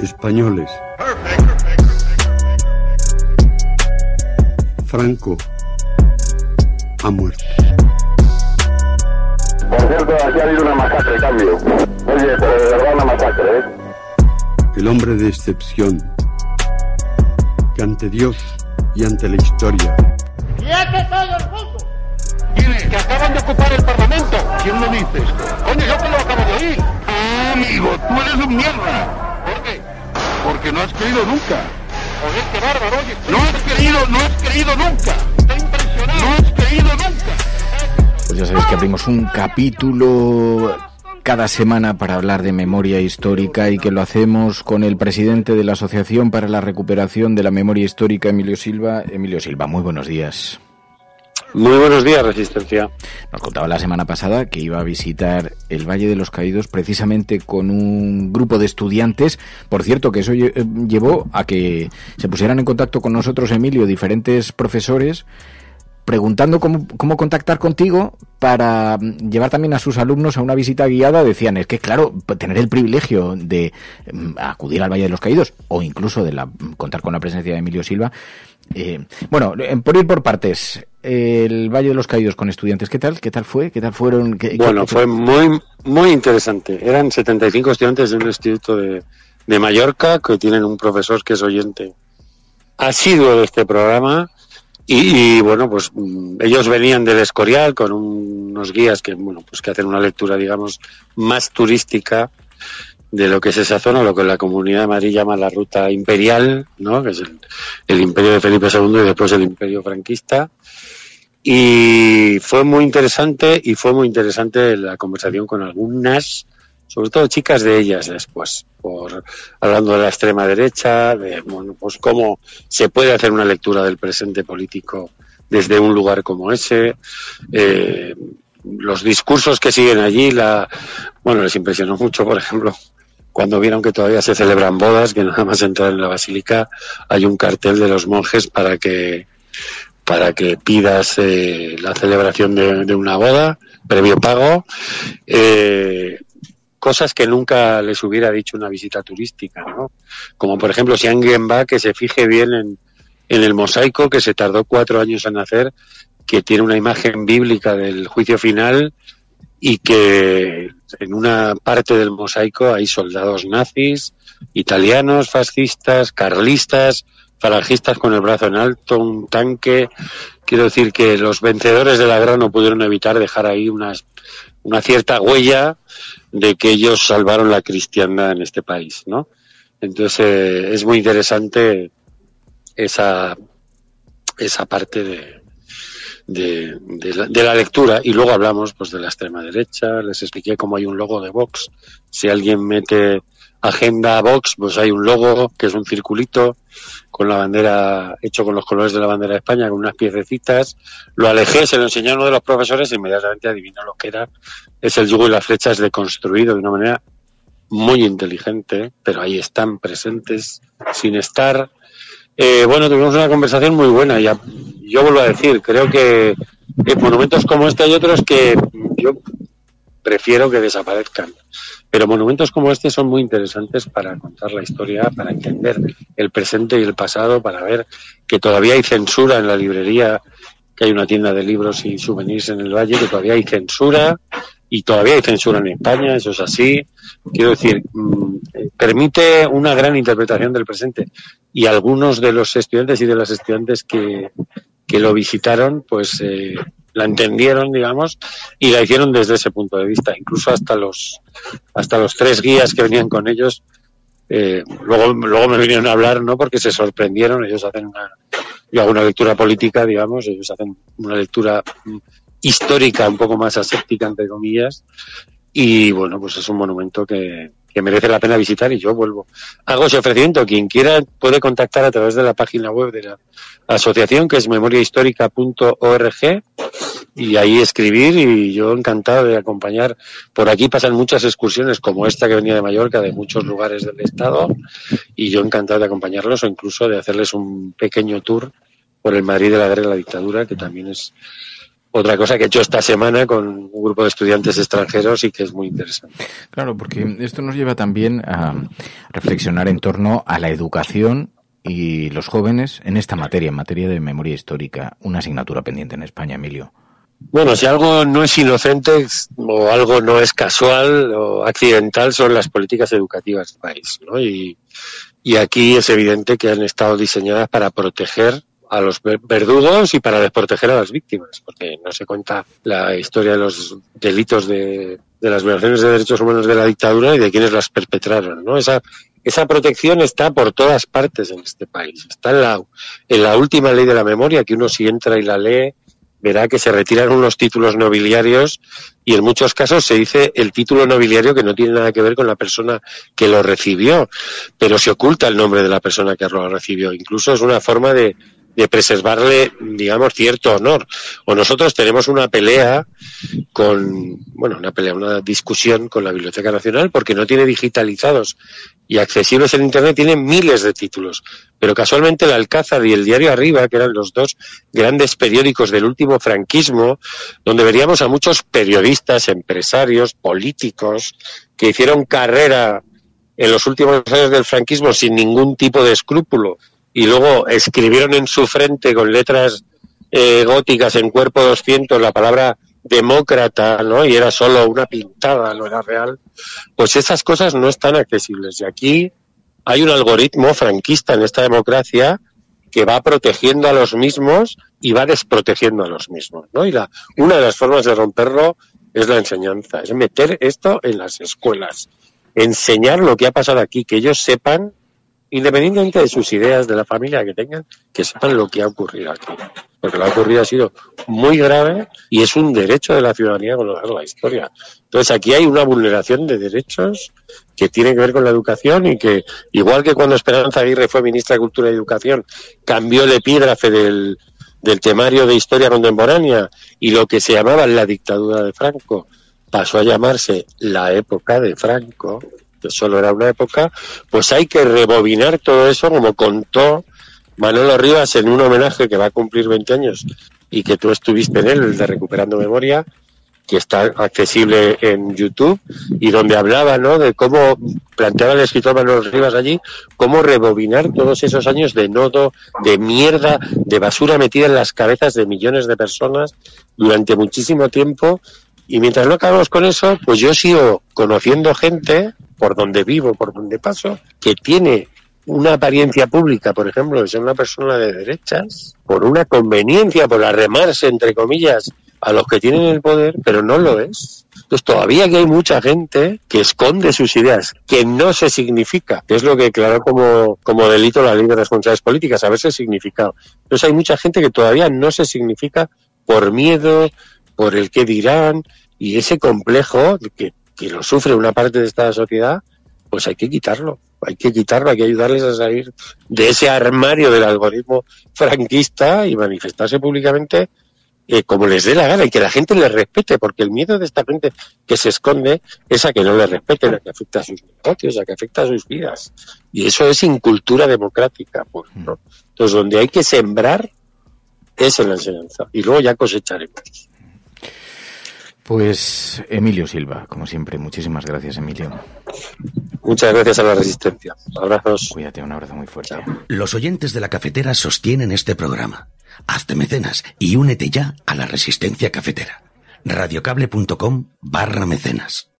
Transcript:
españoles. Franco ha muerto. Por cierto, aquí ha habido una masacre, cambio. Oye, pero de verdad una masacre, ¿eh? El hombre de excepción, que ante Dios y ante la historia ¡Quiete todo el mundo! Dile que acaban de ocupar el Parlamento. ¿Quién lo dice? Coño, yo que lo acabo de oír. Ah, amigo, tú eres un mierda. Porque no has creído nunca. Joder, qué bárbaro, oye. No has creído, no has creído nunca. Estoy impresionado. No has creído nunca. Pues ya sabéis que abrimos un capítulo cada semana para hablar de memoria histórica y que lo hacemos con el presidente de la Asociación para la Recuperación de la Memoria Histórica, Emilio Silva. Emilio Silva, muy buenos días. Muy buenos días, Resistencia. Nos contaba la semana pasada que iba a visitar el Valle de los Caídos precisamente con un grupo de estudiantes. Por cierto, que eso llevó a que se pusieran en contacto con nosotros, Emilio, diferentes profesores preguntando cómo, cómo, contactar contigo para llevar también a sus alumnos a una visita guiada, decían, es que claro, tener el privilegio de mm, acudir al Valle de los Caídos o incluso de la, contar con la presencia de Emilio Silva. Eh, bueno, por ir por partes, el Valle de los Caídos con estudiantes, ¿qué tal? ¿Qué tal fue? ¿Qué tal fueron? ¿Qué, bueno, qué, fue muy, muy interesante. Eran 75 estudiantes de un instituto de, de Mallorca que tienen un profesor que es oyente asiduo de este programa y, y, bueno, pues mm, ellos venían del Escorial con un, unos guías que, bueno, pues que hacen una lectura, digamos, más turística de lo que es esa zona, lo que la Comunidad de Madrid llama la ruta imperial, ¿no? Que es el imperio de Felipe II y después el imperio franquista. Y fue muy interesante y fue muy interesante la conversación con algunas, sobre todo chicas de ellas después, por hablando de la extrema derecha, de bueno, pues cómo se puede hacer una lectura del presente político desde un lugar como ese, eh, los discursos que siguen allí, la bueno, les impresionó mucho, por ejemplo, cuando vieron que todavía se celebran bodas, que nada más entrar en la basílica hay un cartel de los monjes para que para que pidas eh, la celebración de, de, una boda, previo pago, eh, cosas que nunca les hubiera dicho una visita turística, ¿no? Como por ejemplo, si alguien va, que se fije bien en, en el mosaico que se tardó cuatro años en hacer, que tiene una imagen bíblica del juicio final y que en una parte del mosaico hay soldados nazis, italianos, fascistas, carlistas, falangistas con el brazo en alto, un tanque. Quiero decir que los vencedores de la guerra no pudieron evitar dejar ahí unas, una cierta huella de que ellos salvaron la cristiandad en este país, ¿no? Entonces eh, es muy interesante esa, esa parte de, la, de, la, lectura. Y luego hablamos pues de la extrema derecha, les expliqué cómo hay un logo de Vox, si alguien mete agenda Vox, pues hay un logo que es un circulito con la bandera, hecho con los colores de la bandera de España, con unas piececitas. Lo alejé, se lo enseñé a uno de los profesores e inmediatamente adivinó lo que era. Es el yugo y las flechas deconstruido de una manera muy inteligente, pero ahí están presentes sin estar. Eh, bueno, tuvimos una conversación muy buena. Ya, yo vuelvo a decir, creo que en monumentos como este hay otros que yo prefiero que desaparezcan. Pero monumentos como este son muy interesantes para contar la historia, para entender el presente y el pasado, para ver que todavía hay censura en la librería, que hay una tienda de libros y souvenirs en el Valle, que todavía hay censura y todavía hay censura en España, eso es así. Quiero decir, mmm, permite una gran interpretación del presente y algunos de los estudiantes y de las estudiantes que, que lo visitaron, pues eh, la entendieron, digamos, y la hicieron desde ese punto de vista. Incluso hasta los, hasta los tres guías que venían con ellos, eh, luego, luego me vinieron a hablar, ¿no? Porque se sorprendieron, ellos hacen una, yo hago una lectura política, digamos, ellos hacen una lectura histórica un poco más aséptica, entre comillas, y bueno, pues es un monumento que, que merece la pena visitar y yo vuelvo. Hago ese ofrecimiento. Quien quiera puede contactar a través de la página web de la asociación que es memoriahistórica.org y ahí escribir y yo encantado de acompañar. Por aquí pasan muchas excursiones como esta que venía de Mallorca de muchos lugares del estado y yo encantado de acompañarlos o incluso de hacerles un pequeño tour por el Madrid de la guerra y la dictadura que también es otra cosa que he hecho esta semana con un grupo de estudiantes extranjeros y que es muy interesante. Claro, porque esto nos lleva también a reflexionar en torno a la educación y los jóvenes en esta materia, en materia de memoria histórica, una asignatura pendiente en España, Emilio. Bueno, si algo no es inocente o algo no es casual o accidental son las políticas educativas del país, ¿no? Y, y aquí es evidente que han estado diseñadas para proteger a los verdugos y para desproteger a las víctimas, porque no se cuenta la historia de los delitos de, de las violaciones de derechos humanos de la dictadura y de quienes las perpetraron, ¿no? Esa, esa protección está por todas partes en este país. Está en la, en la última ley de la memoria, que uno si entra y la lee, verá que se retiran unos títulos nobiliarios y en muchos casos se dice el título nobiliario que no tiene nada que ver con la persona que lo recibió, pero se oculta el nombre de la persona que lo recibió. Incluso es una forma de, de preservarle, digamos, cierto honor. O nosotros tenemos una pelea con, bueno, una pelea, una discusión con la Biblioteca Nacional porque no tiene digitalizados y accesibles en Internet, tiene miles de títulos. Pero casualmente el Alcázar y el Diario Arriba, que eran los dos grandes periódicos del último franquismo, donde veríamos a muchos periodistas, empresarios, políticos, que hicieron carrera en los últimos años del franquismo sin ningún tipo de escrúpulo y luego escribieron en su frente con letras eh, góticas en cuerpo 200 la palabra demócrata, ¿no? Y era solo una pintada, no era real. Pues esas cosas no están accesibles. Y aquí hay un algoritmo franquista en esta democracia que va protegiendo a los mismos y va desprotegiendo a los mismos, ¿no? Y la, una de las formas de romperlo es la enseñanza, es meter esto en las escuelas, enseñar lo que ha pasado aquí, que ellos sepan independientemente de sus ideas, de la familia que tengan, que sepan lo que ha ocurrido aquí. Porque lo que ha ocurrido ha sido muy grave y es un derecho de la ciudadanía con la historia. Entonces aquí hay una vulneración de derechos que tiene que ver con la educación y que, igual que cuando Esperanza Aguirre fue ministra de Cultura y Educación, cambió el epígrafe del, del temario de historia contemporánea y lo que se llamaba la dictadura de Franco pasó a llamarse la época de Franco, solo era una época, pues hay que rebobinar todo eso como contó Manolo Rivas en un homenaje que va a cumplir 20 años y que tú estuviste en él, el de Recuperando Memoria, que está accesible en YouTube y donde hablaba, ¿no? De cómo planteaba el escritor Manolo Rivas allí, cómo rebobinar todos esos años de nodo, de mierda, de basura metida en las cabezas de millones de personas durante muchísimo tiempo. Y mientras no acabamos con eso, pues yo sigo conociendo gente por donde vivo, por donde paso, que tiene una apariencia pública, por ejemplo, de ser una persona de derechas, por una conveniencia, por arremarse, entre comillas, a los que tienen el poder, pero no lo es. Entonces todavía que hay mucha gente que esconde sus ideas, que no se significa, que es lo que declaró como, como delito la ley de responsabilidades políticas, haberse significado. Entonces hay mucha gente que todavía no se significa por miedo, por el que dirán, y ese complejo que que lo sufre una parte de esta sociedad, pues hay que quitarlo. Hay que quitarlo, hay que ayudarles a salir de ese armario del algoritmo franquista y manifestarse públicamente eh, como les dé la gana y que la gente les respete, porque el miedo de esta gente que se esconde es a que no le respeten, a que afecta a sus negocios, a que afecta a sus vidas. Y eso es incultura democrática. Pues, ¿no? Entonces, donde hay que sembrar es en la enseñanza y luego ya cosecharemos. Pues Emilio Silva, como siempre, muchísimas gracias, Emilio. Muchas gracias a la Resistencia. Abrazos. Cuídate, un abrazo muy fuerte. Los oyentes de la cafetera sostienen este programa. Hazte mecenas y únete ya a la Resistencia Cafetera. radiocable.com barra mecenas.